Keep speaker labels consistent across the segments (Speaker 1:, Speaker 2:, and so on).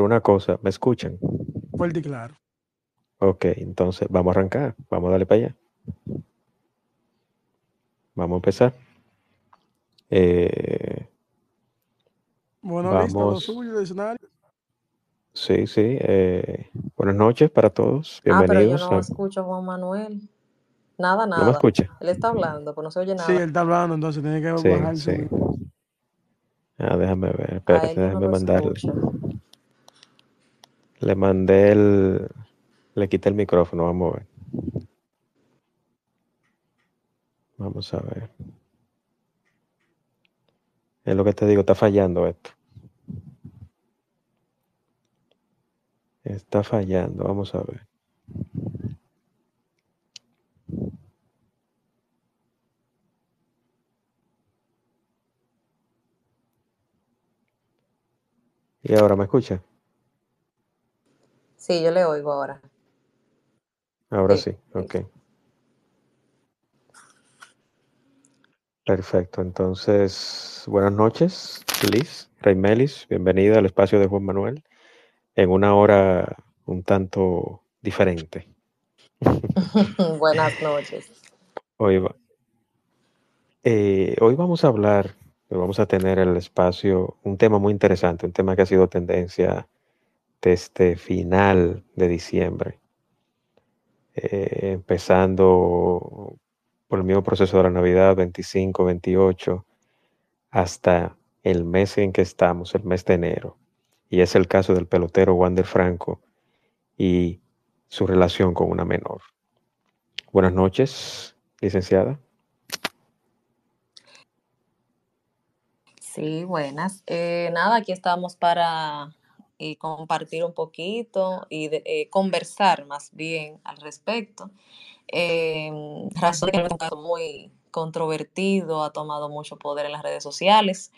Speaker 1: una cosa, ¿me escuchan?
Speaker 2: Fuerte y claro.
Speaker 1: Ok, entonces vamos a arrancar, vamos a darle para allá. Vamos a empezar. Eh,
Speaker 2: Bueno, listo, lo
Speaker 1: vamos,
Speaker 2: suyo, escenario.
Speaker 1: sí, sí. eh, buenas noches para todos.
Speaker 3: Ah, pero yo
Speaker 1: Bienvenidos.
Speaker 3: no
Speaker 1: a-
Speaker 3: escucho a Juan Manuel. Nada,
Speaker 1: ¿No me
Speaker 3: nada.
Speaker 1: escucha?
Speaker 3: Él está hablando, pero no se oye
Speaker 2: Sí,
Speaker 3: nada.
Speaker 2: él está hablando, entonces tiene que
Speaker 1: Sí,
Speaker 2: bajar
Speaker 1: sí. Ah, déjame ver, espérate,
Speaker 3: no
Speaker 1: déjame mandarle.
Speaker 3: escucho.
Speaker 1: Le mandé el, le quité el micrófono, vamos a ver. Vamos a ver. Es lo que te digo, está fallando esto. Está fallando, vamos a ver. ¿Y ahora me escucha?
Speaker 3: Sí, yo le oigo ahora.
Speaker 1: Ahora
Speaker 3: Sí,
Speaker 1: sí, ok. Perfecto, entonces, buenas noches, Liz, Reymelis, bienvenida al espacio de Juan Manuel en una hora un tanto diferente.
Speaker 3: Buenas noches.
Speaker 1: Hoy, va- eh, hoy vamos a hablar, vamos a tener el espacio, un tema muy interesante, un tema que ha sido tendencia desde final de diciembre, eh, empezando por el mismo proceso de la Navidad, 25, 28, hasta el mes en que estamos, el mes de enero. Y es el caso del pelotero Wander Franco y su relación con una menor. Buenas noches, licenciada.
Speaker 3: Sí, buenas. Eh, nada, aquí estamos para eh, compartir un poquito y eh, conversar más bien al respecto. Eh, razón que es un caso muy controvertido, ha tomado mucho poder en las redes sociales.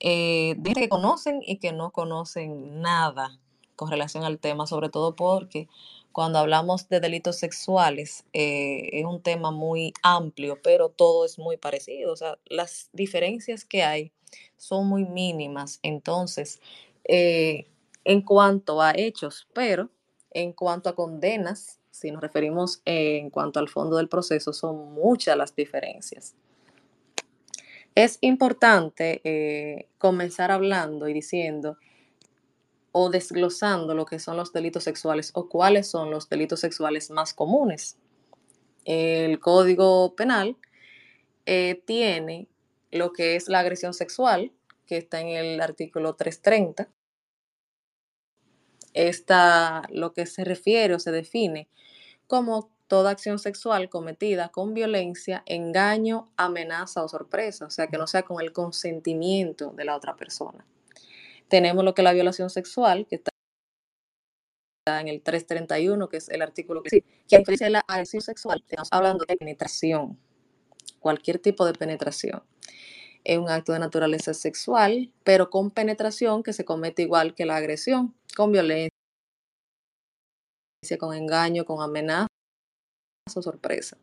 Speaker 3: Eh, dice que conocen y que no conocen nada con relación al tema, sobre todo porque cuando hablamos de delitos sexuales eh, es un tema muy amplio, pero todo es muy parecido. O sea, las diferencias que hay son muy mínimas. Entonces, eh, en cuanto a hechos, pero en cuanto a condenas, si nos referimos en cuanto al fondo del proceso, son muchas las diferencias. Es importante eh, comenzar hablando y diciendo o desglosando lo que son los delitos sexuales o cuáles son los delitos sexuales más comunes. El Código Penal eh, tiene lo que es la agresión sexual, que está en el artículo 330. Esta lo que se refiere o se define como toda acción sexual cometida con violencia, engaño, amenaza o sorpresa, o sea, que no sea con el consentimiento de la otra persona. Tenemos lo que es la violación sexual, que está en el 331, que es el artículo que, que a diferencia de la agresión sexual, estamos hablando de penetración, cualquier tipo de penetración. Es un acto de naturaleza sexual, pero con penetración que se comete igual que la agresión, con violencia, con engaño, con amenaza o sorpresa.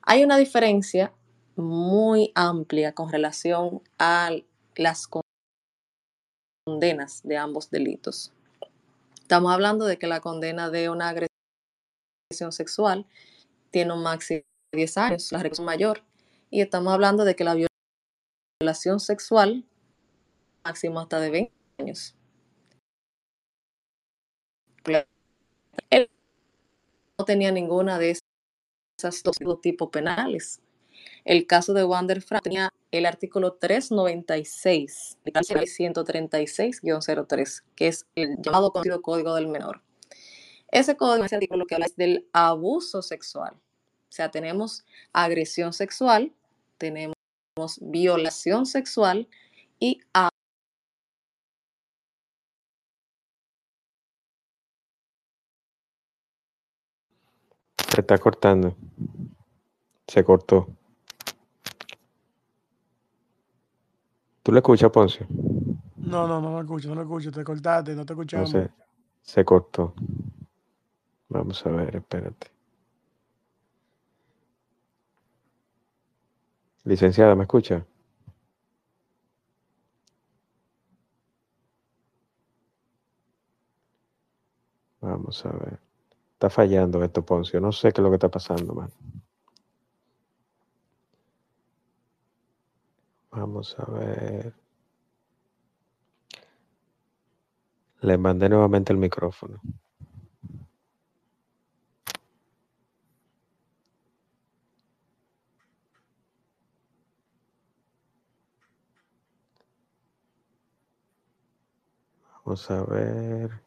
Speaker 3: Hay una diferencia muy amplia con relación a las condenas de ambos delitos. Estamos hablando de que la condena de una agresión sexual tiene un máximo de 10 años, la reclusión mayor, y estamos hablando de que la violación sexual máximo hasta de 20 años. Él no tenía ninguna de esas dos tipos penales. El caso de Wander Frank tenía el artículo 396, el 136-03, que es el llamado conocido Código del Menor. Ese código, ese artículo que habla es del abuso sexual. O sea, tenemos agresión sexual, tenemos violación sexual y
Speaker 1: Se está cortando. Se cortó. ¿Tú le escuchas, Poncio?
Speaker 2: No, no, no lo escucho, no lo escucho, te cortaste, no te
Speaker 1: No
Speaker 2: escuchamos.
Speaker 1: sé. Se cortó. Vamos a ver, espérate. Licenciada, ¿me escucha? Vamos a ver. Está fallando esto, Poncio. No sé qué es lo que está pasando, man. Vamos a ver. Le mandé nuevamente el micrófono. Vamos a ver.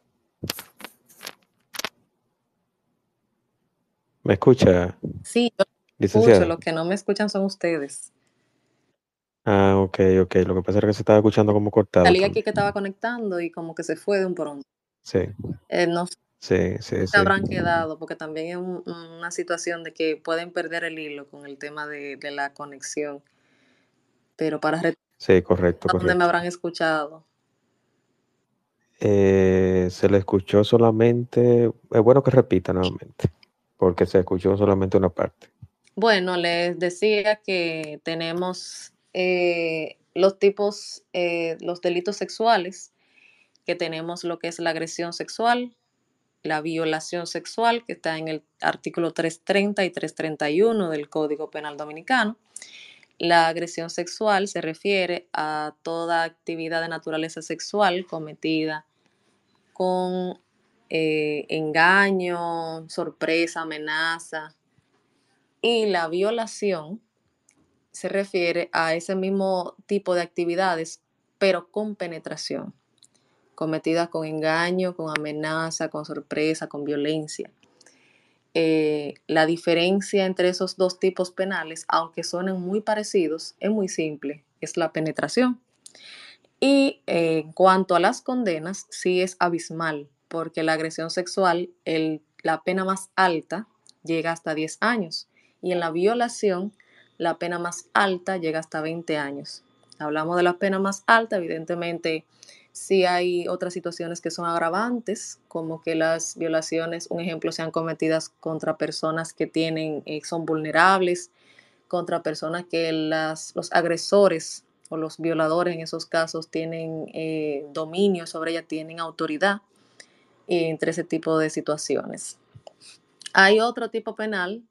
Speaker 1: ¿Me escucha?
Speaker 3: Sí, yo escucho. Los que no me escuchan son ustedes.
Speaker 1: Ah, ok, ok. Lo que pasa es que se estaba escuchando como cortado.
Speaker 3: Salí aquí que estaba conectando y como que se fue de un pronto.
Speaker 1: Sí.
Speaker 3: Eh, no
Speaker 1: sí, sí,
Speaker 3: se habrán quedado, porque también es una situación de que pueden perder el hilo con el tema de, la conexión. Pero para
Speaker 1: Sí, correcto.
Speaker 3: ¿Dónde me habrán escuchado?
Speaker 1: Eh, se le escuchó solamente, es bueno que repita nuevamente, porque se escuchó solamente una parte.
Speaker 3: Bueno, les decía que tenemos eh, los tipos, eh, los delitos sexuales, que tenemos lo que es la agresión sexual, la violación sexual, que está en el artículo 330 y 331 del Código Penal Dominicano. La agresión sexual se refiere a toda actividad de naturaleza sexual cometida con eh, engaño, sorpresa, amenaza. Y la violación se refiere a ese mismo tipo de actividades, pero con penetración, cometidas con engaño, con amenaza, con sorpresa, con violencia. Eh, la diferencia entre esos dos tipos penales, aunque suenen muy parecidos, es muy simple, es la penetración. Y eh, en cuanto a las condenas, sí es abismal, porque la agresión sexual, la pena más alta llega hasta 10 años y en la violación, la pena más alta llega hasta 20 años. Hablamos de la pena más alta, evidentemente si hay otras situaciones que son agravantes, como que las violaciones, un ejemplo, sean cometidas contra personas que tienen, eh, son vulnerables, contra personas que las, los agresores o los violadores en esos casos tienen eh, dominio sobre ella, tienen autoridad entre ese tipo de situaciones. Hay otro tipo penal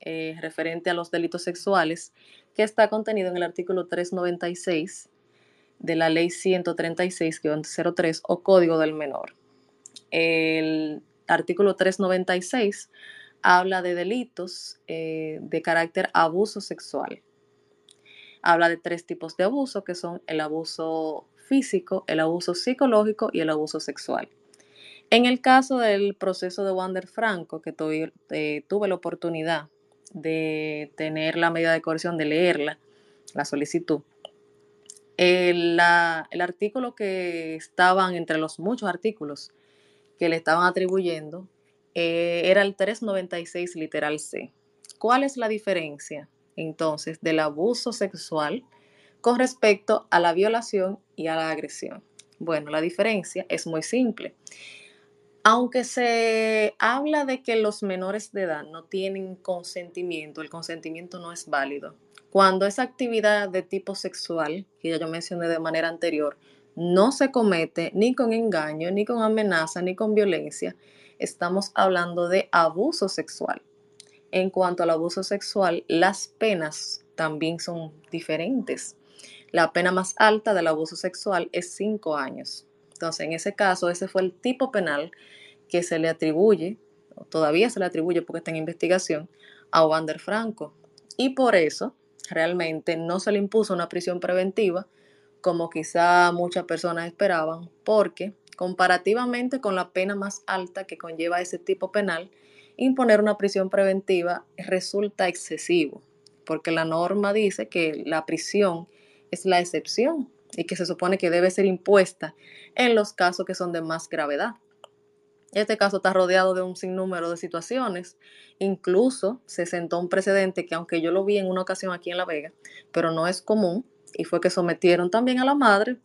Speaker 3: eh, referente a los delitos sexuales que está contenido en el artículo 396 de la ley 136-03 o Código del Menor. El artículo 396 habla de delitos eh, de carácter abuso sexual. Habla de tres tipos de abuso que son el abuso físico, el abuso psicológico y el abuso sexual. En el caso del proceso de Wander Franco, que tuve, eh, tuve la oportunidad de tener la medida de coerción, de leerla, la solicitud, el, artículo que estaban entre los muchos artículos que le estaban atribuyendo eh, era el 396 literal C. ¿Cuál es la diferencia entonces del abuso sexual con respecto a la violación y a la agresión? Bueno, la diferencia es muy simple. Aunque se habla de que los menores de edad no tienen consentimiento, el consentimiento no es válido. Cuando esa actividad de tipo sexual, que ya yo mencioné de manera anterior, no se comete ni con engaño, ni con amenaza, ni con violencia, estamos hablando de abuso sexual. En cuanto al abuso sexual, las penas también son diferentes. La pena más alta del abuso sexual es cinco años. Entonces, en ese caso, ese fue el tipo penal que se le atribuye, o todavía se le atribuye porque está en investigación, a Wander Franco. Y por eso, realmente no se le impuso una prisión preventiva como quizá muchas personas esperaban, porque comparativamente con la pena más alta que conlleva ese tipo penal, imponer una prisión preventiva resulta excesivo, porque la norma dice que la prisión es la excepción y que se supone que debe ser impuesta en los casos que son de más gravedad. Este caso está rodeado de un sinnúmero de situaciones. Incluso se sentó un precedente que aunque yo lo vi en una ocasión aquí en La Vega, pero no es común, y fue que sometieron también a la madre.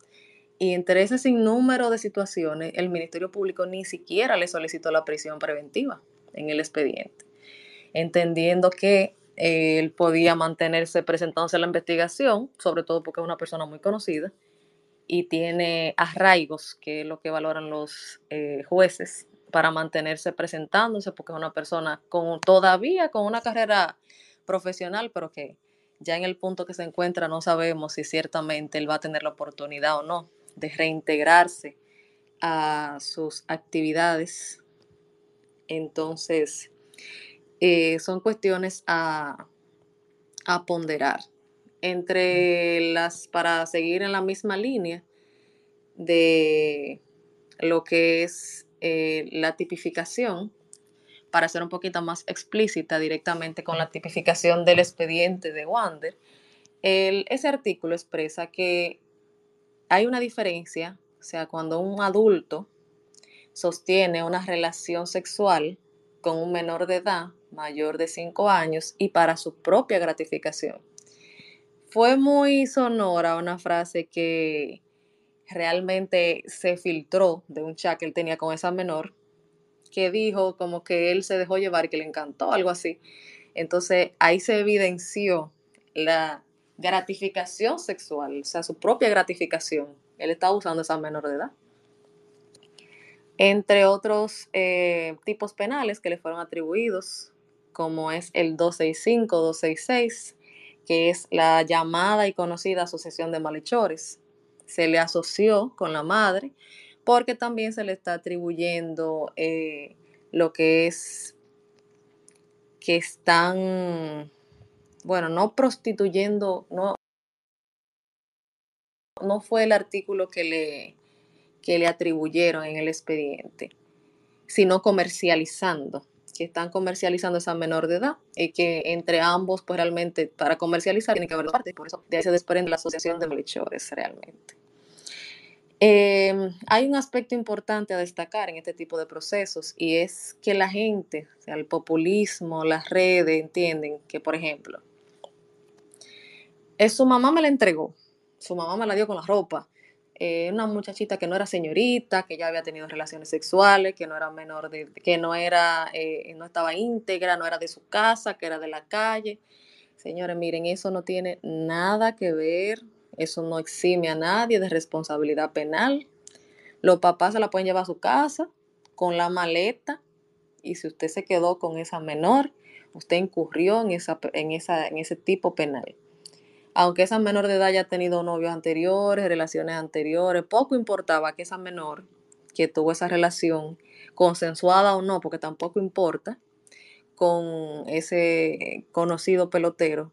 Speaker 3: Y entre ese sinnúmero de situaciones, el Ministerio Público ni siquiera le solicitó la prisión preventiva en el expediente, entendiendo que él podía mantenerse presentándose a la investigación, sobre todo porque es una persona muy conocida y tiene arraigos, que es lo que valoran los eh, jueces para mantenerse presentándose, porque es una persona con todavía con una carrera profesional, pero que ya en el punto que se encuentra no sabemos si ciertamente él va a tener la oportunidad o no de reintegrarse a sus actividades. Entonces, eh, son cuestiones a, a ponderar. Entre las, para seguir en la misma línea de lo que es eh, la tipificación, para ser un poquito más explícita directamente con la tipificación del expediente de Wander, ese artículo expresa que hay una diferencia, o sea, cuando un adulto sostiene una relación sexual con un menor de edad, mayor de 5 años, y para su propia gratificación. Fue muy sonora una frase que realmente se filtró de un chat que él tenía con esa menor, que dijo como que él se dejó llevar y que le encantó, algo así. Entonces ahí se evidenció la gratificación sexual, o sea, su propia gratificación. Él estaba usando esa menor de edad. Entre otros eh, tipos penales que le fueron atribuidos, como es el 265-266, que es la llamada y conocida asociación de malhechores. Se le asoció con la madre, porque también se le está atribuyendo eh, lo que es que están, bueno, no prostituyendo, no, no fue el artículo que le, que le atribuyeron en el expediente, sino comercializando, que están comercializando esa menor de edad y que entre ambos, pues realmente para comercializar tiene que haber dos partes, por eso de ahí se desprende la asociación de malhechores realmente. Em, hay un aspecto importante a destacar en este tipo de procesos y es que la gente, el populismo, las redes, entienden que, por ejemplo, es su mamá me la entregó, su mamá me la dio con la ropa, eh, una muchachita que no era señorita, que ya había tenido relaciones sexuales, que no era menor de, que no era, eh, no estaba íntegra, no era de su casa, que era de la calle. Señores, miren, eso no tiene nada que ver eso no exime a nadie de responsabilidad penal. Los papás se la pueden llevar a su casa con la maleta y si usted se quedó con esa menor, usted incurrió en, esa, en, esa, en ese tipo penal. Aunque esa menor de edad haya tenido novios anteriores, relaciones anteriores, poco importaba que esa menor que tuvo esa relación, consensuada o no, porque tampoco importa, con ese conocido pelotero,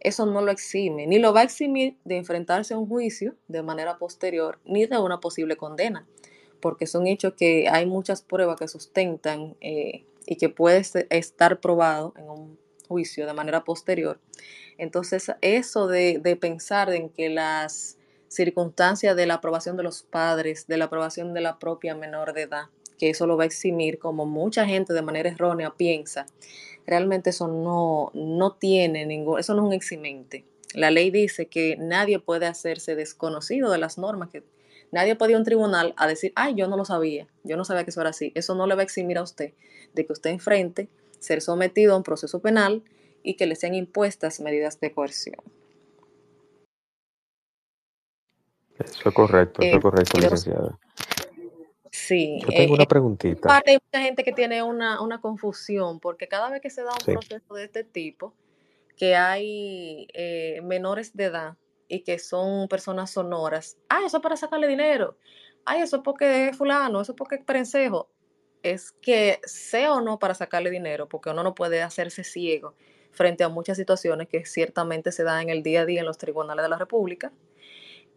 Speaker 3: eso no lo exime, ni lo va a eximir de enfrentarse a un juicio de manera posterior, ni de una posible condena, porque son hechos que hay muchas pruebas que sustentan eh, y que puede estar probado en un juicio de manera posterior. Entonces, eso de, de pensar en que las circunstancias de la aprobación de los padres, de la aprobación de la propia menor de edad, que eso lo va a eximir, como mucha gente de manera errónea piensa, realmente eso no, no tiene ningún, eso no es un eximente. La ley dice que nadie puede hacerse desconocido de las normas, que nadie puede ir a un tribunal a decir, ay, yo no lo sabía, yo no sabía que eso era así. Eso no le va a eximir a usted de que usted enfrente ser sometido a un proceso penal y que le sean impuestas medidas de coerción.
Speaker 1: Eso es correcto, eso es eh, correcto, licenciada.
Speaker 3: Sí.
Speaker 1: Yo tengo una eh, preguntita.
Speaker 3: Hay mucha gente que tiene una, confusión, porque cada vez que se da un proceso de este tipo, que hay eh, menores de edad y que son personas sonoras, ah, eso es para sacarle dinero, ay, eso es porque es fulano, eso es porque es prensejo. Es que sea o no para sacarle dinero, porque uno no puede hacerse ciego frente a muchas situaciones que ciertamente se dan en el día a día en los tribunales de la República,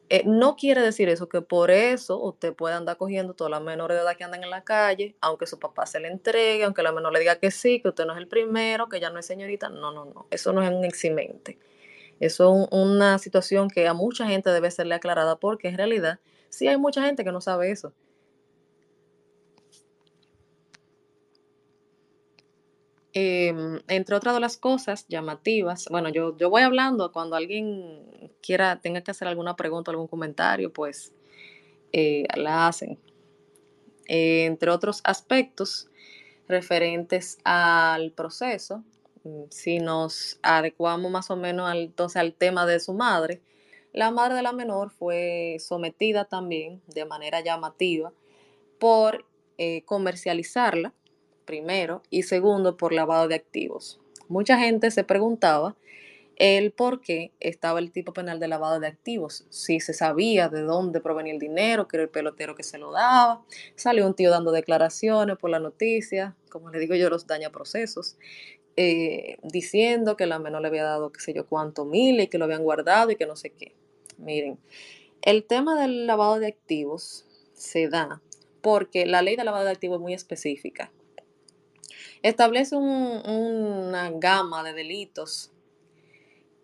Speaker 3: eh, no quiere decir eso que por eso usted puede andar cogiendo todas las menores de edad que andan en la calle, aunque su papá se le entregue, aunque la menor le diga que sí, que usted no es el primero, que ya no es señorita. No, no, no. Eso no es un eximente. Eso es una situación que a mucha gente debe serle aclarada porque en realidad sí hay mucha gente que no sabe eso. Em, entre otras de las cosas llamativas, bueno, yo, yo voy hablando cuando alguien quiera, tenga que hacer alguna pregunta, algún comentario, pues eh, la hacen. entre otros aspectos referentes al proceso, mm, si nos adecuamos más o menos al, entonces al tema de su madre, la madre de la menor fue sometida también de manera llamativa por eh, comercializarla, primero, y segundo, por lavado de activos. Mucha gente se preguntaba el por qué estaba el tipo penal de lavado de activos, si se sabía de dónde provenía el dinero, que era el pelotero que se lo daba, salió un tío dando declaraciones por la noticia, como le digo yo, los daña procesos, eh, diciendo que la menor le había dado qué sé yo cuánto mil y que lo habían guardado y que no sé qué. Miren, el tema del lavado de activos se da porque la ley de lavado de activos es muy específica. Establece una gama de delitos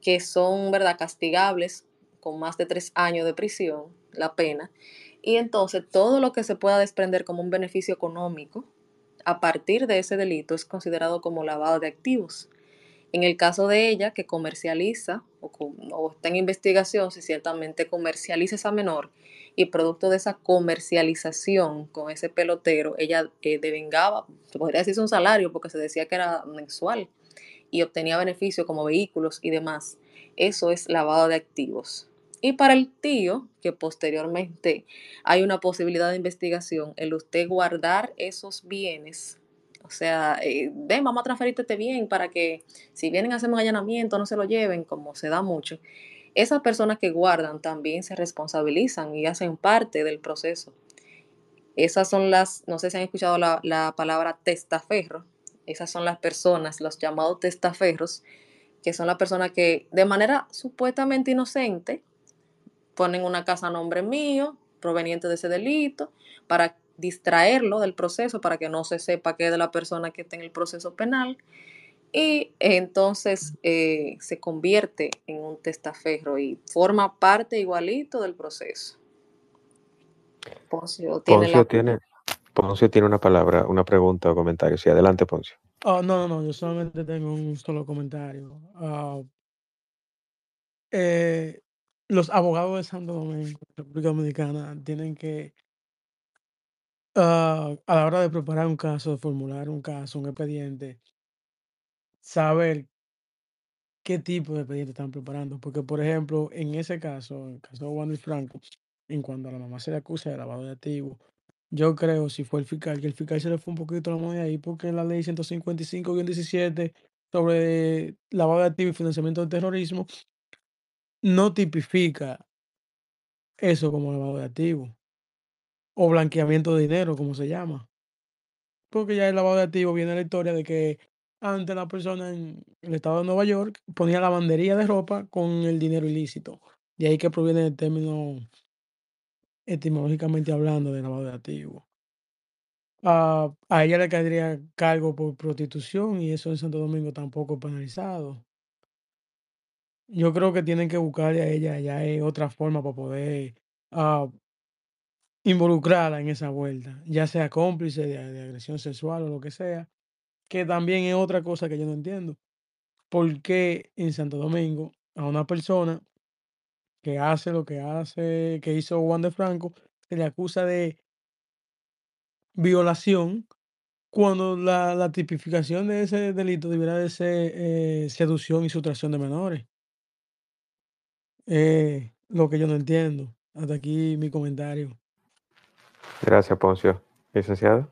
Speaker 3: que son, ¿verdad?, castigables con más de tres años de prisión, la pena. Y entonces todo lo que se pueda desprender como un beneficio económico a partir de ese delito es considerado como lavado de activos. En el caso de ella, que comercializa o, está en investigación si ciertamente comercializa esa menor y producto de esa comercialización con ese pelotero, ella eh, devengaba, se podría decir un salario porque se decía que era mensual, y obtenía beneficios como vehículos y demás. Eso es lavado de activos. Y para el tío, que posteriormente hay una posibilidad de investigación, el usted guardar esos bienes, o sea, eh, ven, vamos a transferirte este bien para que si vienen a hacer un allanamiento no se lo lleven, como se da mucho. Esas personas que guardan también se responsabilizan y hacen parte del proceso. Esas son las, no sé si han escuchado la, la palabra testaferro, esas son las personas, los llamados testaferros, que son las personas que de manera supuestamente inocente ponen una casa a nombre mío, proveniente de ese delito, para distraerlo del proceso, para que no se sepa que es de la persona que está en el proceso penal. Y entonces eh, se convierte en un testaferro y forma parte igualito del proceso.
Speaker 1: Poncio tiene, tiene, Poncio tiene una palabra, una pregunta o comentario. Sí, adelante, Poncio.
Speaker 2: Oh, no, no, no, yo solamente tengo un solo comentario. Ah, eh, los abogados de Santo Domingo, República Dominicana, tienen que, ah, a la hora de preparar un caso, de formular un caso, un expediente, saber qué tipo de expediente están preparando. Porque, por ejemplo, en ese caso, en el caso de Luis Franco, en cuanto a la mamá se le acusa de lavado de activos, yo creo, si fue el fiscal, que el fiscal se le fue un poquito la moneda ahí, porque la ley 155-17 sobre lavado de activos y financiamiento del terrorismo no tipifica eso como lavado de activos o blanqueamiento de dinero, como se llama. Porque ya el lavado de activos viene la historia de que antes la persona en el estado de Nueva York ponía lavandería de ropa con el dinero ilícito. De ahí que proviene el término etimológicamente hablando de lavado de activos. a ella le caería cargo por prostitución y eso en Santo Domingo tampoco es penalizado. Yo creo que tienen que buscarle a ella ya otra forma para poder ah, involucrarla en esa vuelta, ya sea cómplice de agresión sexual o lo que sea, que también es otra cosa que yo no entiendo. ¿Por qué en Santo Domingo a una persona que hace lo que hace, que hizo Juan de Franco, se le acusa de violación cuando la, la tipificación de ese delito debería de ser eh, seducción y sustracción de menores? Eh, lo que yo no entiendo. Hasta aquí mi comentario.
Speaker 1: Gracias, Poncio. Licenciado.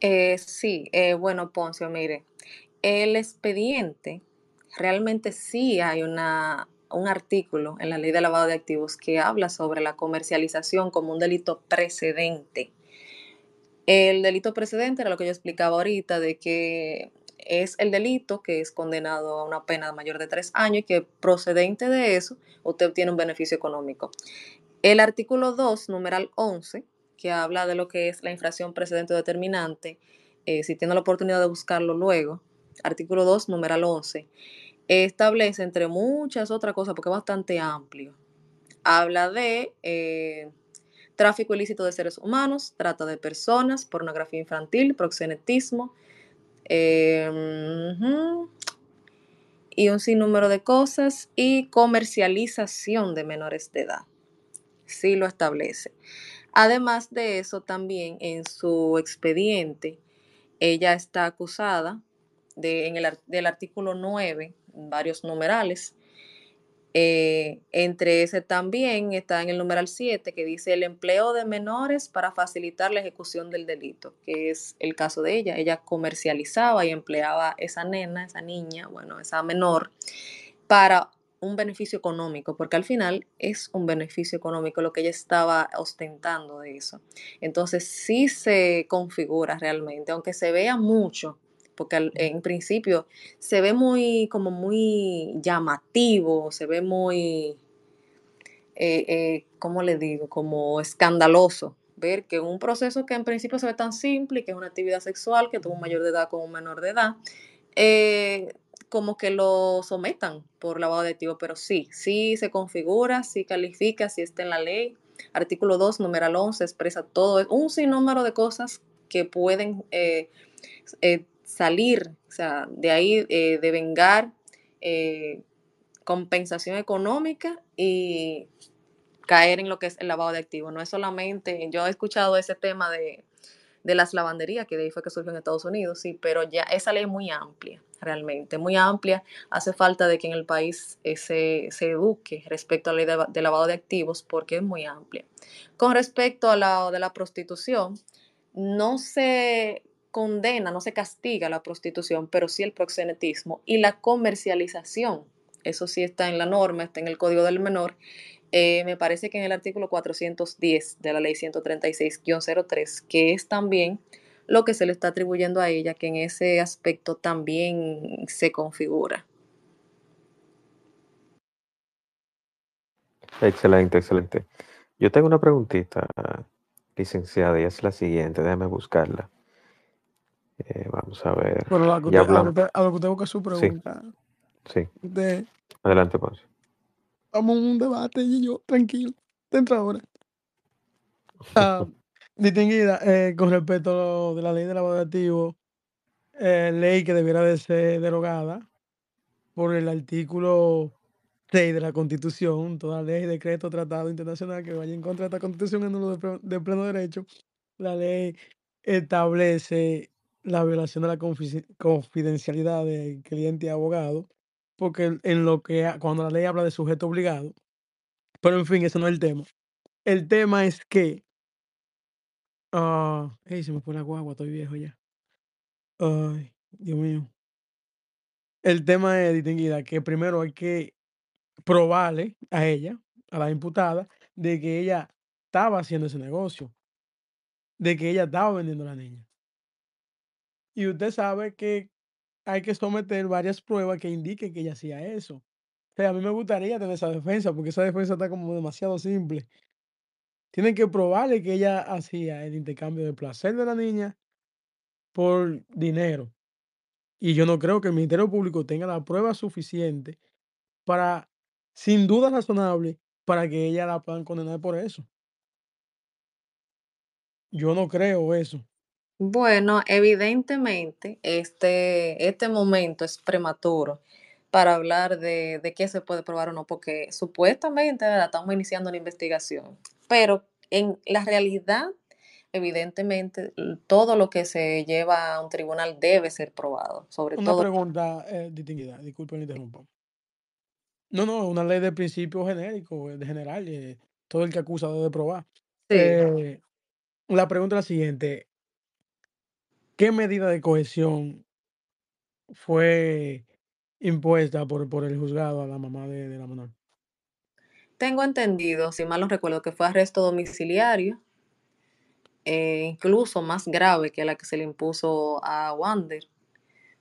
Speaker 3: Eh, sí, eh, bueno, Poncio, mire, el expediente, realmente sí hay una, un artículo en la ley de lavado de activos que habla sobre la comercialización como un delito precedente. El delito precedente era lo que yo explicaba ahorita, de que es el delito que es condenado a una pena mayor de tres años y que procedente de eso usted obtiene un beneficio económico. El artículo 2, numeral 11, que habla de lo que es la infracción precedente determinante, eh, si tiene la oportunidad de buscarlo luego, artículo 2, numeral 11, establece entre muchas otras cosas, porque es bastante amplio, habla de eh, tráfico ilícito de seres humanos, trata de personas, pornografía infantil, proxenetismo, em, y un sinnúmero de cosas, y comercialización de menores de edad. Sí lo establece. Además de eso, también en su expediente, ella está acusada de, en el del artículo 9, varios numerales, Eh, entre ese también está en el numeral 7 que dice el empleo de menores para facilitar la ejecución del delito, que es el caso de ella. Ella comercializaba y empleaba esa nena, esa niña, bueno, esa menor, para un beneficio económico, porque al final es un beneficio económico lo que ella estaba ostentando de eso. Entonces sí se configura realmente, aunque se vea mucho, porque en principio se ve muy, como muy llamativo, se ve muy, eh, eh, ¿cómo le digo? Como escandaloso ver que un proceso que en principio se ve tan simple y que es una actividad sexual que tuvo un mayor de edad con un menor de edad, eh, como que lo sometan por lavado de activos, pero sí, sí se configura, sí califica, sí está en la ley. Artículo 2, numeral 11, expresa todo, un sinnúmero de cosas que pueden eh, eh, salir, o sea, de ahí eh, de vengar compensación económica y caer en lo que es el lavado de activos. No es solamente, yo he escuchado ese tema de, de las lavanderías, que de ahí fue que surgió en Estados Unidos, sí, pero ya esa ley es muy amplia realmente, muy amplia. Hace falta de que en el país eh, se, se, eduque respecto a la ley de, lavado de activos porque es muy amplia. Con respecto a la de la prostitución, no se condena, no se castiga la prostitución, pero sí el proxenetismo y la comercialización. Eso sí está en la norma, está en el Código del Menor. Eh, me parece que en el artículo 410 de la ley 136-03, que es también lo que se le está atribuyendo a ella, que en ese aspecto también se configura.
Speaker 1: Excelente, excelente. Yo tengo una preguntita, licenciada, y es la siguiente, déjame buscarla. Eh, vamos a ver.
Speaker 2: Bueno, a, lo que usted busca su pregunta.
Speaker 1: Sí. Adelante, Ponce.
Speaker 2: Vamos a un debate y yo, tranquilo. Entra ahora. Ah, Distinguida, eh, con respecto a de la ley del lavado de activos, eh, ley que debiera de ser derogada por el artículo 6 de la Constitución, toda ley, decreto, tratado internacional que vaya en contra de esta Constitución en lo de, pleno derecho, la ley establece la violación de la confidencialidad del cliente y abogado, porque en lo que cuando la ley habla de sujeto obligado, pero en fin, eso no es el tema. El tema es que Ah, ey, se me fue la guagua, estoy viejo ya. Ay, Dios mío. El tema es, distinguida, que primero hay que probarle a ella, a la imputada, de que ella estaba haciendo ese negocio, de que ella estaba vendiendo a la niña. Y usted sabe que hay que someter varias pruebas que indiquen que ella hacía eso. O sea, a mí me gustaría tener esa defensa, porque esa defensa está como demasiado simple. Tienen que probarle que ella hacía el intercambio de placer de la niña por dinero. Y yo no creo que el Ministerio Público tenga la prueba suficiente para, sin duda razonable, para que ella la puedan condenar por eso. Yo no creo eso.
Speaker 3: Bueno, evidentemente este, este momento es prematuro para hablar de, de qué se puede probar o no, porque supuestamente estamos iniciando una investigación pero en la realidad, evidentemente, todo lo que se lleva a un tribunal debe ser probado, sobre
Speaker 2: una
Speaker 3: todo.
Speaker 2: Una pregunta eh, distinguida, disculpe me interrumpo. No, no, una ley de principio genérico, de general, eh, todo el que acusa debe probar. Sí. Eh, la pregunta es la siguiente. ¿Qué medida de cohesión fue impuesta por, por el juzgado a la mamá de, de la menor?
Speaker 3: Tengo entendido, si mal no recuerdo, que fue arresto domiciliario, eh, incluso más grave que la que se le impuso a Wander,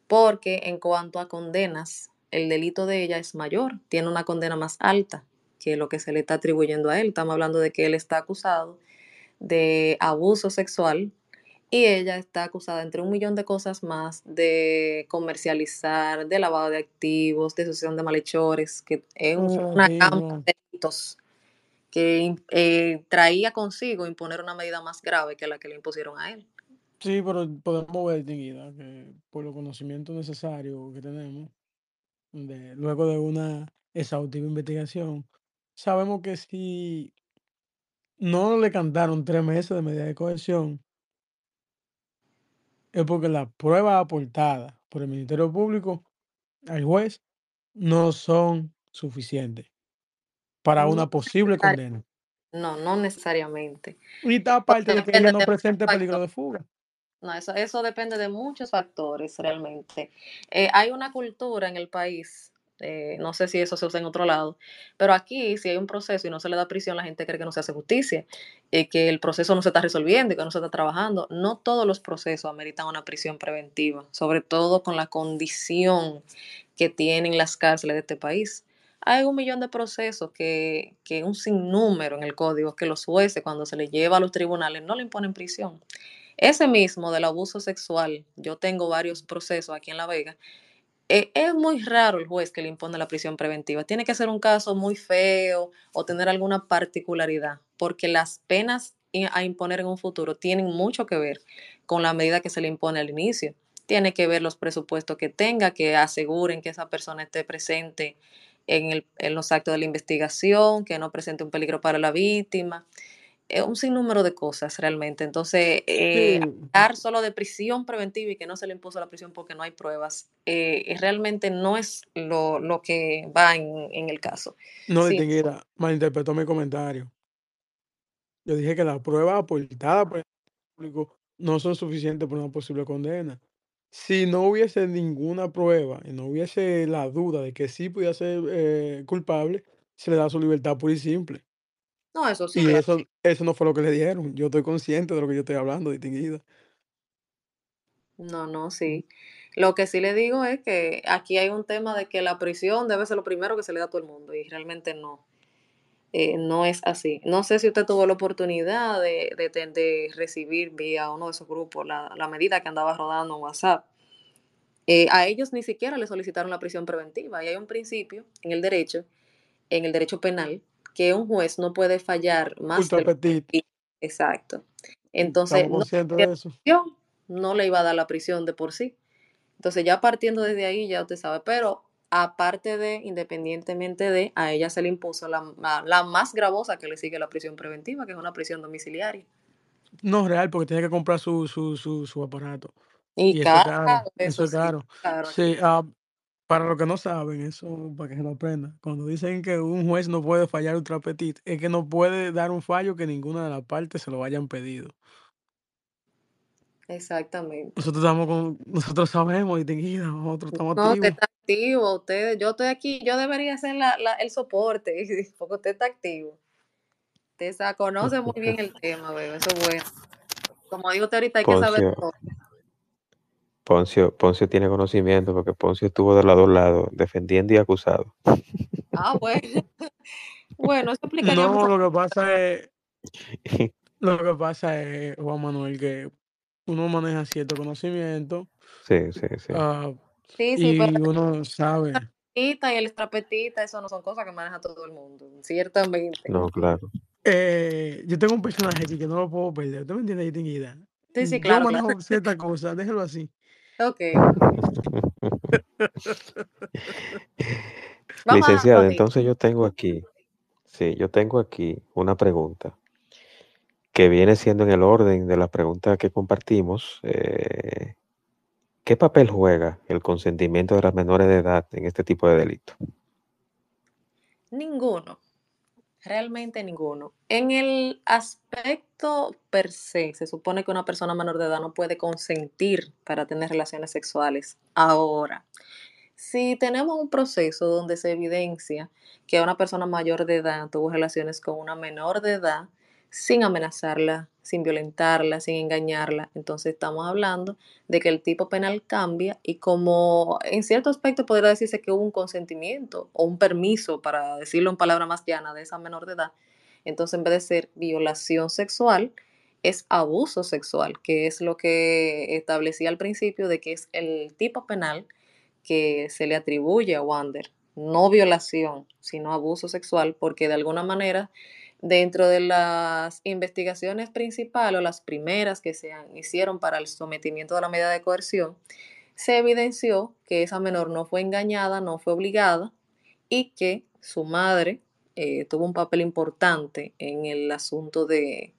Speaker 3: porque en cuanto a condenas, el delito de ella es mayor, tiene una condena más alta que lo que se le está atribuyendo a él. Estamos hablando de que él está acusado de abuso sexual y ella está acusada entre un millón de cosas más de comercializar, de lavado de activos, de asociación de malhechores, que es una gama de que eh, traía consigo imponer una medida más grave que la que le impusieron a él.
Speaker 2: Sí, pero podemos ver, dignidad, que por los conocimientos necesarios que tenemos, luego de una exhaustiva investigación, sabemos que si no le cantaron tres meses de medida de cohesión, es porque las pruebas aportadas por el Ministerio Público al juez no son suficientes. Para
Speaker 3: No
Speaker 2: una posible condena.
Speaker 3: No, no necesariamente.
Speaker 2: Y está aparte de que ella no presente peligro de fuga.
Speaker 3: No, eso, eso depende de muchos factores realmente. Eh, hay una cultura en el país, eh, no sé si eso se usa en otro lado, pero aquí si hay un proceso y no se le da prisión, la gente cree que no se hace justicia, y que el proceso no se está resolviendo, y que no se está trabajando. No todos los procesos ameritan una prisión preventiva, sobre todo con la condición que tienen las cárceles de este país. Hay un millón de procesos que, que un sinnúmero en el código que los jueces cuando se les lleva a los tribunales no le imponen prisión. Ese mismo del abuso sexual, yo tengo varios procesos aquí en La Vega. eh, es muy raro el juez que le impone la prisión preventiva. Tiene que ser un caso muy feo o tener alguna particularidad, porque las penas a imponer en un futuro tienen mucho que ver con la medida que se le impone al inicio. Tiene que ver los presupuestos que tenga, que aseguren que esa persona esté presente en, el- en los actos de la investigación, que no presente un peligro para la víctima eh, un sinnúmero de cosas realmente. Entonces, eh,
Speaker 2: Sí.
Speaker 3: hablar solo de prisión preventiva y que no se le impuso la prisión porque no hay pruebas, eh, realmente no es lo, lo que va en, en el caso.
Speaker 2: No
Speaker 3: Sí,
Speaker 2: malinterpretó mi comentario. Yo dije que las pruebas aportadas por el público no son suficientes para una posible condena. Si no hubiese ninguna prueba y no hubiese la duda de que sí podía ser eh, culpable, se le da su libertad pura y simple.
Speaker 3: no, eso sí,
Speaker 2: Y
Speaker 3: claro.
Speaker 2: eso, eso no fue lo que le dieron. Yo estoy consciente de lo que yo estoy hablando, distinguida.
Speaker 3: No, no, sí. Lo que sí le digo es que aquí hay un tema de que la prisión debe ser lo primero que se le da a todo el mundo y realmente no. Eh, no es así. No sé si usted tuvo la oportunidad de, de, recibir vía uno de esos grupos la, la medida que andaba rodando en WhatsApp. Eh, a ellos ni siquiera le solicitaron la prisión preventiva. Y hay un principio en el derecho, en el derecho penal, que un juez no puede fallar más Exacto. Entonces, no
Speaker 2: de eso.
Speaker 3: no le iba a dar la prisión de por sí. Entonces, ya partiendo desde ahí, ya usted sabe. Pero aparte de, independientemente de, a ella se le impuso la, la, la más gravosa que le sigue la prisión preventiva, que es una prisión domiciliaria.
Speaker 2: No es real porque tiene que comprar su, su, su, su aparato.
Speaker 3: Y
Speaker 2: Y eso es
Speaker 3: caro,
Speaker 2: caro.
Speaker 3: eso
Speaker 2: Eso es
Speaker 3: sí,
Speaker 2: caro.
Speaker 3: caro
Speaker 2: Sí,
Speaker 3: aquí.
Speaker 2: ah, para los que no saben, eso para que se lo aprendan. Cuando dicen que un juez no puede fallar ultra petit, es que no puede dar un fallo que ninguna de las partes se lo hayan pedido.
Speaker 3: Exactamente.
Speaker 2: Nosotros estamos con, nosotros sabemos, distinguida, nosotros estamos
Speaker 3: No,
Speaker 2: activos.
Speaker 3: Activo, usted, yo estoy aquí, yo debería ser la, la- el soporte, porque usted está activo. Usted conoce muy bien el tema, bebé, eso es bueno. Como digo usted ahorita, hay que saber
Speaker 1: Poncio,
Speaker 3: todo.
Speaker 1: Poncio, Poncio tiene conocimiento porque Poncio estuvo de los dos lados, defendiendo y acusado.
Speaker 3: Ah, bueno. Bueno, eso explicaría
Speaker 2: No, lo que pasa es, lo que pasa es, Juan Manuel, que uno maneja cierto conocimiento
Speaker 1: Sí, sí, sí.
Speaker 2: ah,
Speaker 3: Sí, sí,
Speaker 2: y
Speaker 3: pero
Speaker 2: uno sabe.
Speaker 3: y el trapetita, eso no son cosas que maneja todo el mundo, ciertamente.
Speaker 1: No, claro.
Speaker 2: Eh, yo tengo un personaje aquí que no lo puedo perder. ¿Usted me entiende, distinguida?
Speaker 3: Sí, sí,
Speaker 2: Yo
Speaker 3: claro, claro.
Speaker 2: manejo ciertas cosas, déjelo así.
Speaker 3: Ok.
Speaker 1: Licenciada, entonces yo tengo aquí, sí, yo tengo aquí una pregunta que viene siendo en el orden de las preguntas que compartimos. eh, ¿Qué papel juega el consentimiento de las menores de edad en este tipo de delito?
Speaker 3: Ninguno. Realmente ninguno. En el aspecto per se, se supone que una persona menor de edad no puede consentir para tener relaciones sexuales. Ahora, si tenemos un proceso donde se evidencia que una persona mayor de edad tuvo relaciones con una menor de edad sin amenazarla, sin violentarla, sin engañarla, entonces estamos hablando de que el tipo penal cambia y como en cierto aspecto podría decirse que hubo un consentimiento o un permiso, para decirlo en palabras más llanas, de esa menor de edad, entonces en vez de ser violación sexual, es abuso sexual, que es lo que establecía al principio de que es el tipo penal que se le atribuye a Wander, no violación, sino abuso sexual, porque de alguna manera dentro de las investigaciones principales o las primeras que se hicieron para el sometimiento de la medida de coerción, se evidenció que esa menor no fue engañada, no fue obligada y que su madre eh, tuvo un papel importante en el asunto de,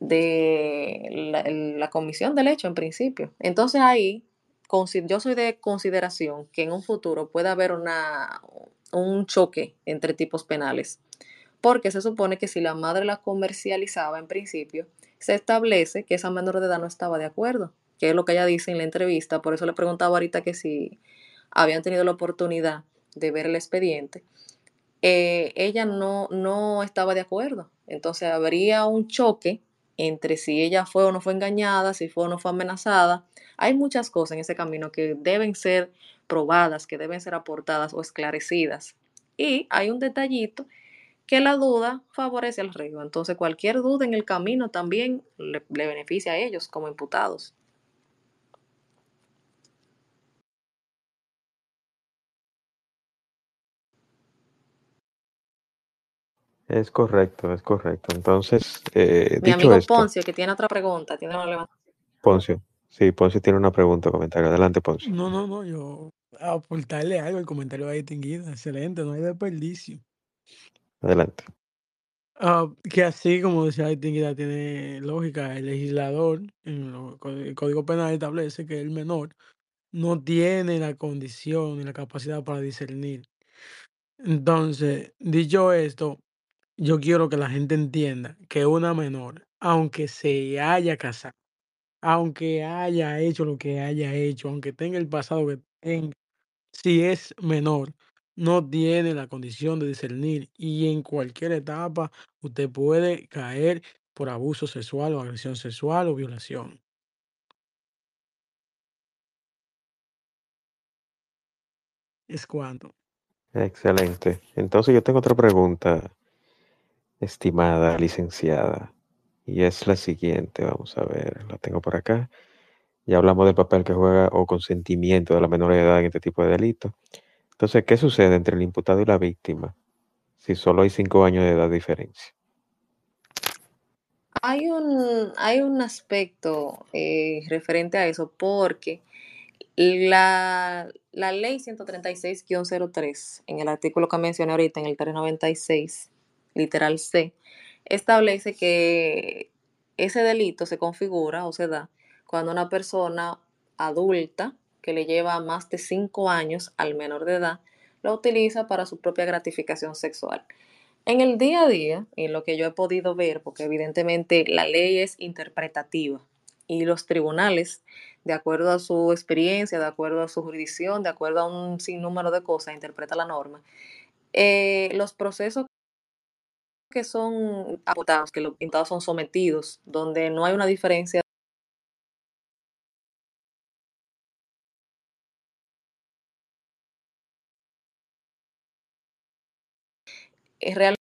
Speaker 3: la, comisión del hecho en principio. Entonces ahí yo soy de consideración que en un futuro puede haber un choque entre tipos penales, porque se supone que si la madre la comercializaba en principio, se establece que esa menor de edad no estaba de acuerdo, que es lo que ella dice en la entrevista, por eso le preguntaba ahorita que si habían tenido la oportunidad de ver el expediente, eh, ella no, no estaba de acuerdo. Entonces habría un choque entre si ella fue o no fue engañada, si fue o no fue amenazada. Hay muchas cosas en ese camino que deben ser probadas, que deben ser aportadas o esclarecidas. Y hay un detallito que la duda favorece al reo. Entonces cualquier duda en el camino también le, le beneficia a ellos como imputados.
Speaker 1: Es correcto, es correcto. Entonces, eh,
Speaker 3: Mi
Speaker 1: dicho
Speaker 3: amigo
Speaker 1: esto,
Speaker 3: Poncio, que tiene otra pregunta, tiene una levantación.
Speaker 1: Poncio, sí, Poncio tiene una pregunta o comentario. Adelante, Poncio.
Speaker 2: No, no, no, yo a aportarle algo al comentario de distinguida. Excelente, no hay desperdicio.
Speaker 1: Adelante.
Speaker 2: Ah, que así como decía la distinguida tiene lógica, el legislador en el Código Penal establece que el menor no tiene la condición ni la capacidad para discernir. Entonces, dicho esto, yo quiero que la gente entienda que una menor, aunque se haya casado, aunque haya hecho lo que haya hecho, aunque tenga el pasado que tenga, si es menor, no tiene la condición de discernir y en cualquier etapa usted puede caer por abuso sexual o agresión sexual o violación. Es cuanto.
Speaker 1: Excelente. Entonces yo tengo otra pregunta, estimada licenciada, y es la siguiente. Vamos a ver, la tengo por acá. Ya hablamos del papel que juega o consentimiento de la menor edad en este tipo de delitos. Entonces, ¿qué sucede entre el imputado y la víctima si solo hay cinco años de edad diferencia?
Speaker 3: Hay un, hay un aspecto eh, referente a eso porque la, la ley 136-03, en el artículo que mencioné ahorita, en el 396, literal C, establece que ese delito se configura o se da cuando una persona adulta que le lleva más de cinco años al menor de edad lo utiliza para su propia gratificación sexual. En el día a día, en lo que yo he podido ver, porque evidentemente la ley es interpretativa y los tribunales, de acuerdo a su experiencia, de acuerdo a su jurisdicción, de acuerdo a un sinnúmero de cosas, interpreta la norma. Eh, los procesos que son aportados, que los imputados son sometidos, donde no hay una diferencia es real.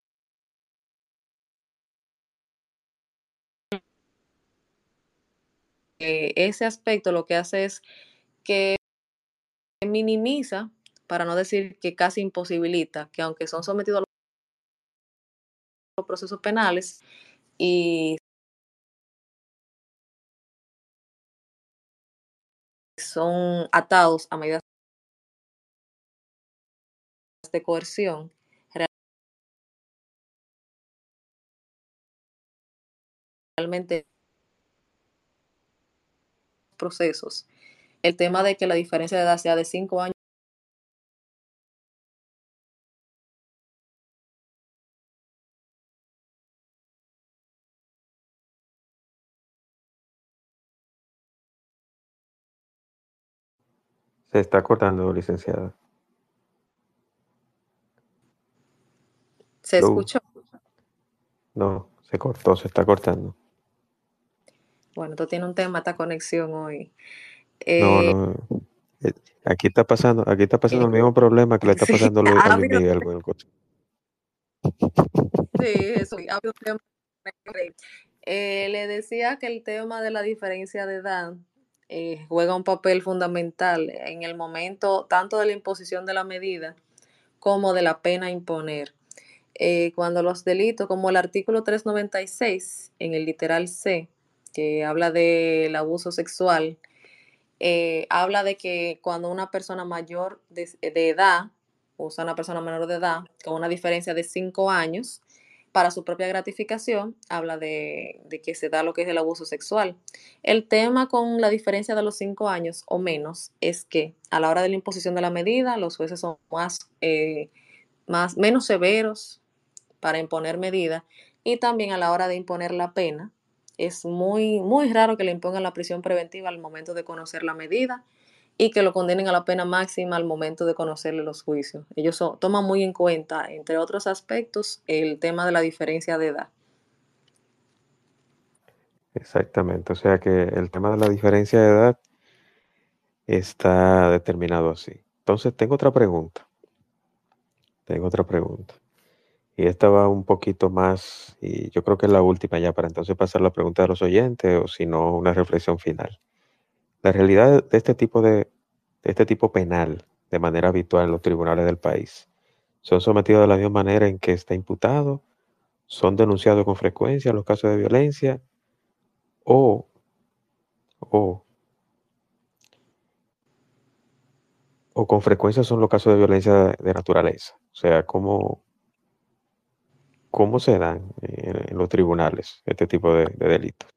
Speaker 3: Eh, ese aspecto lo que hace es que minimiza, para no decir que casi imposibilita, que aunque son sometidos a los procesos penales y son atados a medidas de coerción, realmente procesos. El tema de que la diferencia de edad sea de cinco años
Speaker 1: Se está cortando, licenciada.
Speaker 3: se
Speaker 1: Lu.
Speaker 3: escuchó.
Speaker 1: No, se cortó, se está cortando.
Speaker 3: Bueno, esto tiene un tema, esta conexión hoy.
Speaker 1: No,
Speaker 3: Eh,
Speaker 1: no. eh, Aquí está pasando, aquí está pasando el
Speaker 3: eh,
Speaker 1: mismo problema que le está
Speaker 3: sí,
Speaker 1: pasando a Luis, a Luis Miguel con el coche.
Speaker 3: sí, eso, ha habido un tema. Eh, le decía que el tema de la diferencia de edad eh, juega un papel fundamental en el momento tanto de la imposición de la medida como de la pena imponer. Eh, cuando los delitos, como el artículo 396 en el literal C, que habla del abuso sexual, eh, habla de que cuando una persona mayor de, edad usa a una persona menor de edad con una diferencia de 5 años para su propia gratificación, habla de, que se da lo que es el abuso sexual. El tema con la diferencia de los 5 años o menos es que a la hora de la imposición de la medida, los jueces son más eh, más, menos severos para imponer medidas y también a la hora de imponer la pena. Es muy, muy raro que le impongan la prisión preventiva al momento de conocer la medida y que lo condenen a la pena máxima al momento de conocerle los juicios. Ellos toman muy en cuenta, entre otros aspectos, el tema de la diferencia de edad.
Speaker 1: Exactamente, o sea que el tema de la diferencia de edad está determinado así. Entonces, tengo otra pregunta. Tengo otra pregunta. Y esta va un poquito más, y yo creo que es la última ya, para entonces pasar la pregunta de los oyentes, o si no, una reflexión final. La realidad de este tipo de, de este tipo penal, de manera habitual en los tribunales del país, son sometidos de la misma manera en que está imputado, son denunciados con frecuencia los casos de violencia, o, o, o con frecuencia son los casos de violencia de naturaleza. O sea, ¿cómo, cómo se dan en, los tribunales este tipo de, delitos?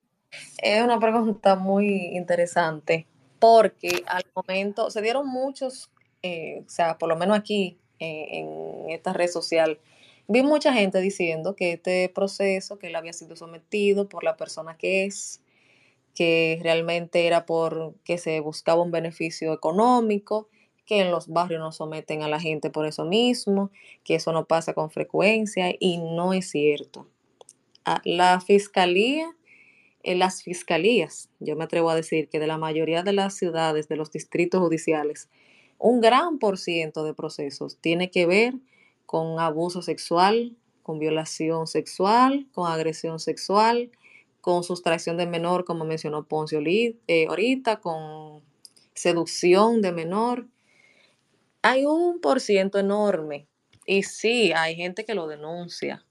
Speaker 3: Es una pregunta muy interesante porque al momento se dieron muchos, eh, o sea, por lo menos aquí eh, en esta red social, vi mucha gente diciendo que este proceso, que él había sido sometido por la persona que es, que realmente era porque se buscaba un beneficio económico, que en los barrios no someten a la gente por eso mismo, que eso no pasa con frecuencia y no es cierto. Ah, la fiscalía, en las fiscalías, yo me atrevo a decir que de la mayoría de las ciudades, de los distritos judiciales, un gran por ciento de procesos tiene que ver con abuso sexual, con violación sexual, con agresión sexual, con sustracción de menor, como mencionó Poncio eh, ahorita, con seducción de menor. Hay un por ciento enorme y sí, hay gente que lo denuncia.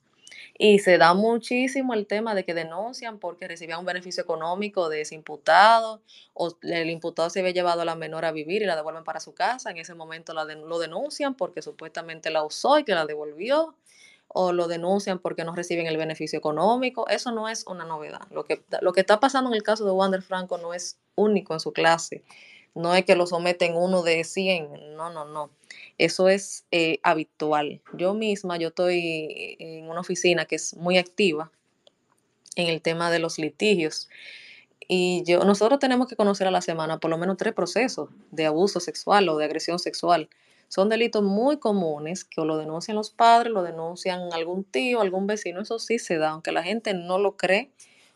Speaker 3: Y se da muchísimo el tema de que denuncian porque recibían un beneficio económico de ese imputado o el imputado se había llevado a la menor a vivir y la devuelven para su casa. En ese momento la lo denuncian porque supuestamente la usó y que la devolvió o lo denuncian porque no reciben el beneficio económico. Eso no es una novedad. Lo que, lo que está pasando en el caso de Wander Franco no es único en su clase. No es que lo someten uno de 100. No, no, no. Eso es eh, habitual. Yo misma, yo estoy en una oficina que es muy activa en el tema de los litigios. Y yo, nosotros tenemos que conocer a la semana por lo menos tres procesos de abuso sexual o de agresión sexual son delitos muy comunes que lo denuncian los padres, lo denuncian algún tío, algún vecino, eso sí se da, aunque la gente no lo cree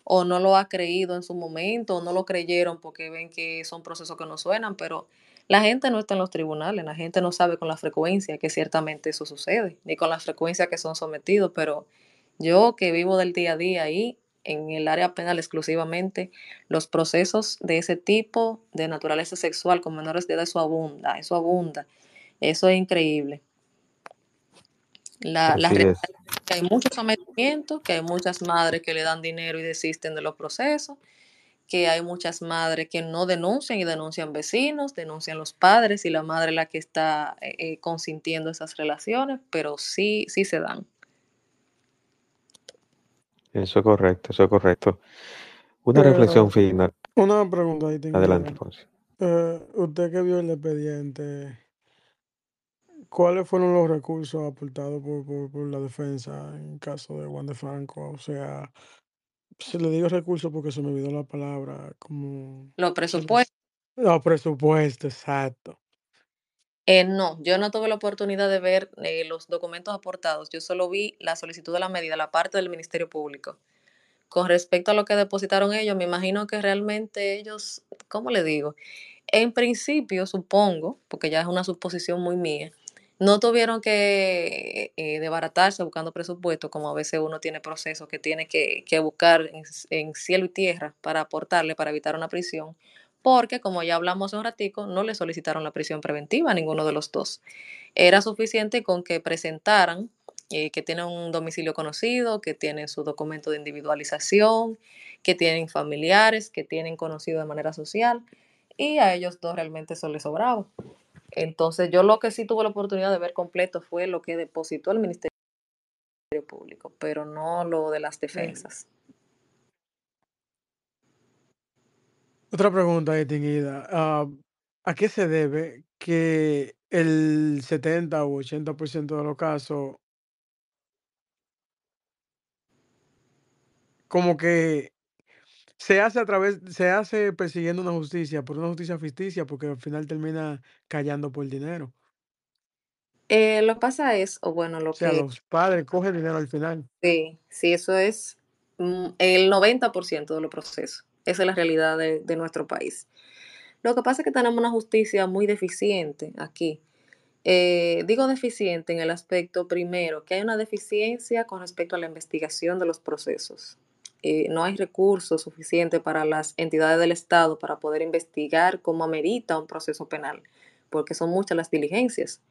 Speaker 3: o no lo ha creído en su momento o no lo creyeron porque ven que son procesos que no suenan, pero la gente no está en los tribunales, la gente no sabe con la frecuencia que ciertamente eso sucede, ni con la frecuencia que son sometidos, pero yo que vivo del día a día ahí, en el área penal exclusivamente, los procesos de ese tipo de naturaleza sexual con menores de edad, eso abunda, eso abunda. Eso es increíble. La, que hay muchos que hay muchas madres que le dan dinero y desisten de los procesos, que hay muchas madres que no denuncian y denuncian vecinos, denuncian los padres y la madre es la que está eh, eh, consintiendo esas relaciones, pero sí, sí se dan.
Speaker 1: Eso es correcto, eso es correcto. Una reflexión final.
Speaker 2: Una pregunta ahí
Speaker 1: Adelante, Ponce.
Speaker 2: Eh, usted que vio el expediente, ¿Cuáles fueron los recursos aportados por, la defensa en caso de Juan de Franco? O sea, se le digo recursos porque se me olvidó la palabra, como...
Speaker 3: Los presupuestos.
Speaker 2: Los presupuestos, exacto.
Speaker 3: Eh, no, yo no tuve la oportunidad de ver eh, los documentos aportados. Yo solo vi la solicitud de la medida, la parte del Ministerio Público. Con respecto a lo que depositaron ellos, me imagino que realmente ellos, ¿cómo le digo? En principio, supongo, porque ya es una suposición muy mía, no tuvieron que eh, desbaratarse buscando presupuesto, como a veces uno tiene procesos que tiene que, buscar en, cielo y tierra para aportarle, para evitar una prisión, porque como ya hablamos hace un ratico, no le solicitaron la prisión preventiva a ninguno de los dos. Era suficiente con que presentaran eh, que tienen un domicilio conocido, que tienen su documento de individualización, que tienen familiares, que tienen conocido de manera social, y a ellos dos realmente eso les sobraba. Entonces, yo lo que sí tuve la oportunidad de ver completo fue lo que depositó el Ministerio Público, pero no lo de las defensas.
Speaker 2: Otra pregunta distinguida. Ah, ¿A qué se debe que el 70 u 80% de los casos como que se hace a través, se hace persiguiendo una justicia, por una justicia ficticia, porque al final termina callando por dinero.
Speaker 3: Eh, lo pasa es, o bueno, lo
Speaker 2: O sea,
Speaker 3: que
Speaker 2: los padres cogen dinero al final.
Speaker 3: sí, sí, eso es mm, el 90% de los procesos. Esa es la realidad de, de nuestro país. Lo que pasa es que tenemos una justicia muy deficiente aquí. Eh, digo deficiente en el aspecto primero, que hay una deficiencia con respecto a la investigación de los procesos. Eh, no hay recursos suficientes para las entidades del Estado para poder investigar cómo amerita un proceso penal, porque son muchas las diligencias.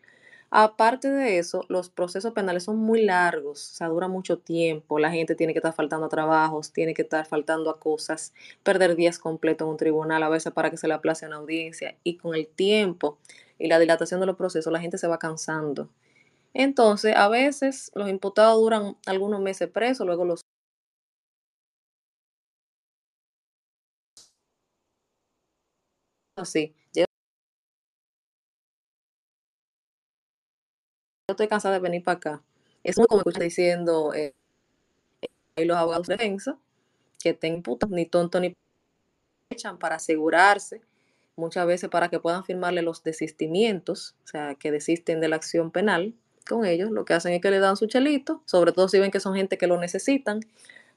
Speaker 3: Aparte de eso, los procesos penales son muy largos, o sea, dura mucho tiempo, la gente tiene que estar faltando a trabajos, tiene que estar faltando a cosas, perder días completos en un tribunal a veces para que se le aplace una audiencia y con el tiempo y la dilatación de los procesos la gente se va cansando. Entonces, a veces los imputados duran algunos meses presos, luego los así. Yo estoy cansada de venir para acá. Es muy como escuchar diciendo eh, y los abogados de defensa que imputan ni tonto ni echan para asegurarse, muchas veces para que puedan firmarle los desistimientos, o sea, que desisten de la acción penal con ellos, lo que hacen es que le dan su chelito, sobre todo si ven que son gente que lo necesitan.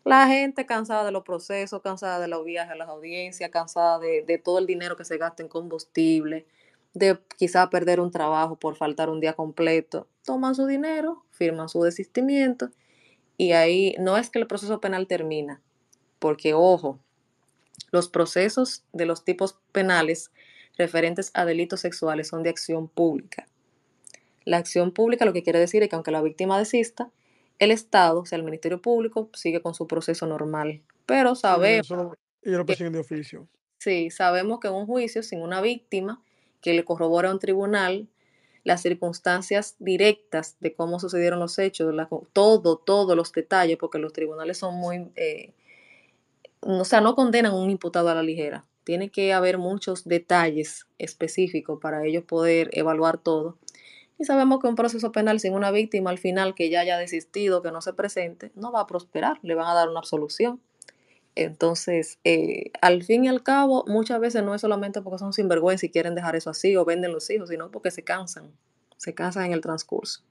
Speaker 3: La gente cansada de los procesos, cansada de los viajes a las audiencias, cansada de, todo el dinero que se gasta en combustible, de quizá perder un trabajo por faltar un día completo, toman su dinero, firman su desistimiento y ahí no es que el proceso penal termina, porque ojo, los procesos de los tipos penales referentes a delitos sexuales son de acción pública. La acción pública lo que quiere decir es que aunque la víctima desista, el Estado, o sea, el Ministerio Público, sigue con su proceso normal. Pero
Speaker 2: Sí,
Speaker 3: sabemos
Speaker 2: eso lo- ellos lo
Speaker 3: que
Speaker 2: persiguen de oficio.
Speaker 3: Sí, sabemos que en un juicio sin una víctima que le corrobore a un tribunal las circunstancias directas de cómo sucedieron los hechos, la- todo, todos los detalles, porque los tribunales son muy, eh, o sea, no condenan a un imputado a la ligera. Tiene que haber muchos detalles específicos para ellos poder evaluar todo. Y sabemos que un proceso penal sin una víctima al final que ya haya desistido, que no se presente, no va a prosperar, le van a dar una absolución. Entonces, eh, al fin y al cabo, muchas veces no es solamente porque son sinvergüenza y quieren dejar eso así o venden los hijos, sino porque se cansan, se cansan en el transcurso.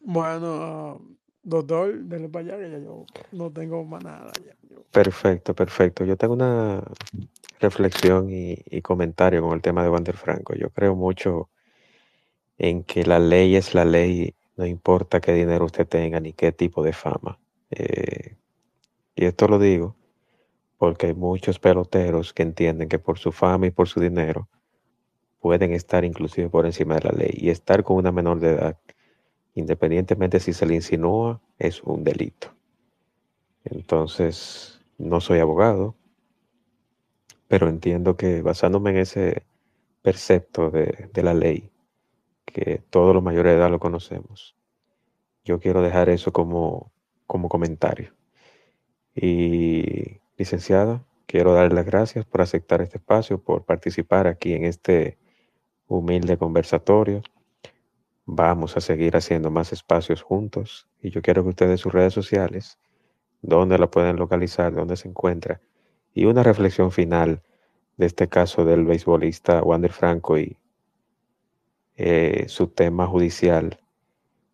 Speaker 2: Bueno, doctor, denle para allá que ya yo no tengo más nada. ya, yo-
Speaker 1: Perfecto, perfecto. Yo tengo una reflexión y, comentario con el tema de Wander Franco. Yo creo mucho en que la ley es la ley, no importa qué dinero usted tenga ni qué tipo de fama. Eh, y esto lo digo porque hay muchos peloteros que entienden que por su fama y por su dinero pueden estar inclusive por encima de la ley y estar con una menor de edad, independientemente si se le insinúa, es un delito. Entonces, no soy abogado, pero entiendo que basándome en ese precepto de, de la ley, que todos los mayores de edad lo conocemos, yo quiero dejar eso como, como comentario. Y licenciada, quiero darle las gracias por aceptar este espacio, por participar aquí en este humilde conversatorio. Vamos a seguir haciendo más espacios juntos y yo quiero que ustedes sus redes sociales, dónde la pueden localizar, dónde se encuentra y una reflexión final de este caso del beisbolista Wander Franco y eh, su tema judicial,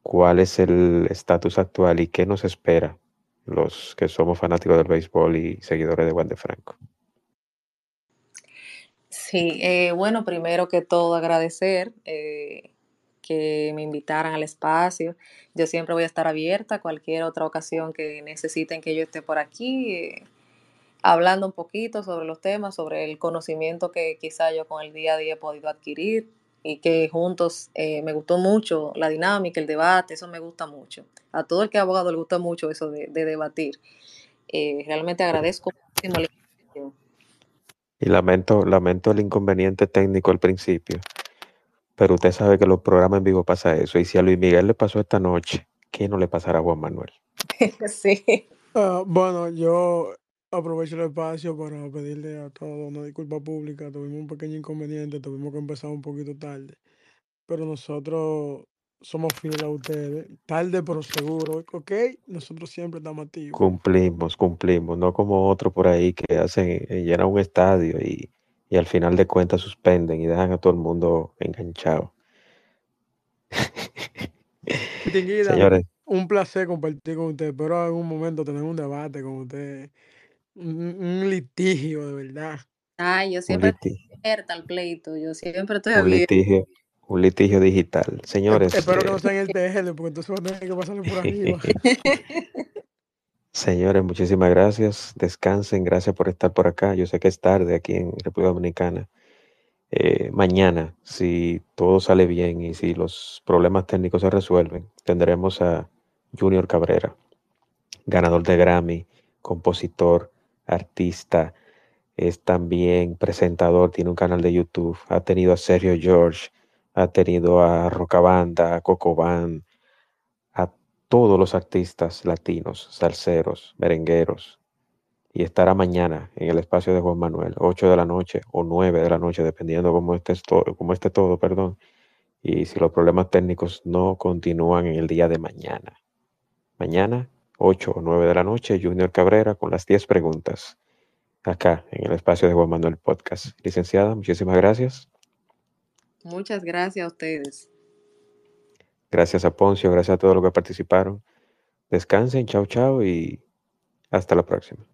Speaker 1: cuál es el estatus actual y qué nos espera los que somos fanáticos del béisbol y seguidores de Wander Franco.
Speaker 3: Sí, eh, bueno, primero que todo agradecer eh, que me invitaran al espacio. Yo siempre voy a estar abierta a cualquier otra ocasión que necesiten que yo esté por aquí, hablando un poquito sobre los temas, sobre el conocimiento que quizá yo con el día a día he podido adquirir y que juntos eh, me gustó mucho la dinámica, el debate, eso me gusta mucho. A todo el que es abogado le gusta mucho eso de, de debatir. Eh, realmente agradezco muchísimo la invitación.
Speaker 1: Y lamento, lamento el inconveniente técnico al principio, pero usted sabe que los programas en vivo pasa eso. Y si a Luis Miguel le pasó esta noche, ¿qué no le pasará a Juan Manuel?
Speaker 3: sí.
Speaker 2: Ah, bueno, yo aprovecho el espacio para pedirle a todos una disculpa pública. Tuvimos un pequeño inconveniente, tuvimos que empezar un poquito tarde. Pero nosotros somos fieles a ustedes. Tarde pero seguro, ¿ok? Nosotros siempre estamos activos.
Speaker 1: Cumplimos, cumplimos, no como otros por ahí que hacen, eh, llenan un estadio y, y al final de cuentas suspenden y dejan a todo el mundo enganchado. Señores,
Speaker 2: un placer compartir con usted. Espero en algún momento tener un debate con usted. Un, un litigio, de verdad.
Speaker 3: Ay, yo siempre estoy abierta al pleito, yo siempre estoy
Speaker 1: un
Speaker 3: abierta.
Speaker 1: litigio, un litigio digital. Señores,
Speaker 2: espero que
Speaker 1: eh,
Speaker 2: no sea en el TL, porque entonces va a tener que pasarle por arriba.
Speaker 1: señores, muchísimas gracias. Descansen, gracias por estar por acá. Yo sé que es tarde aquí en República Dominicana. Eh, mañana, si todo sale bien y si los problemas técnicos se resuelven, tendremos a Junior Cabrera, ganador de Grammy, compositor, artista, es también presentador, tiene un canal de YouTube, ha tenido a Sergio George, ha tenido a Rocabanda, a Cocobán, a todos los artistas latinos, salseros, merengueros, y estará mañana en el espacio de Juan Manuel, 8 de la noche o 9 de la noche, dependiendo cómo esté, cómo esté todo, perdón, y si los problemas técnicos no continúan en el día de mañana. Mañana, 8 o 9 de la noche, Junior Cabrera con las 10 preguntas, acá en el espacio de Juan Manuel Podcast. Licenciada, muchísimas gracias.
Speaker 3: Muchas gracias a ustedes.
Speaker 1: Gracias a Poncio, gracias a todos los que participaron. Descansen, chao, chao y hasta la próxima.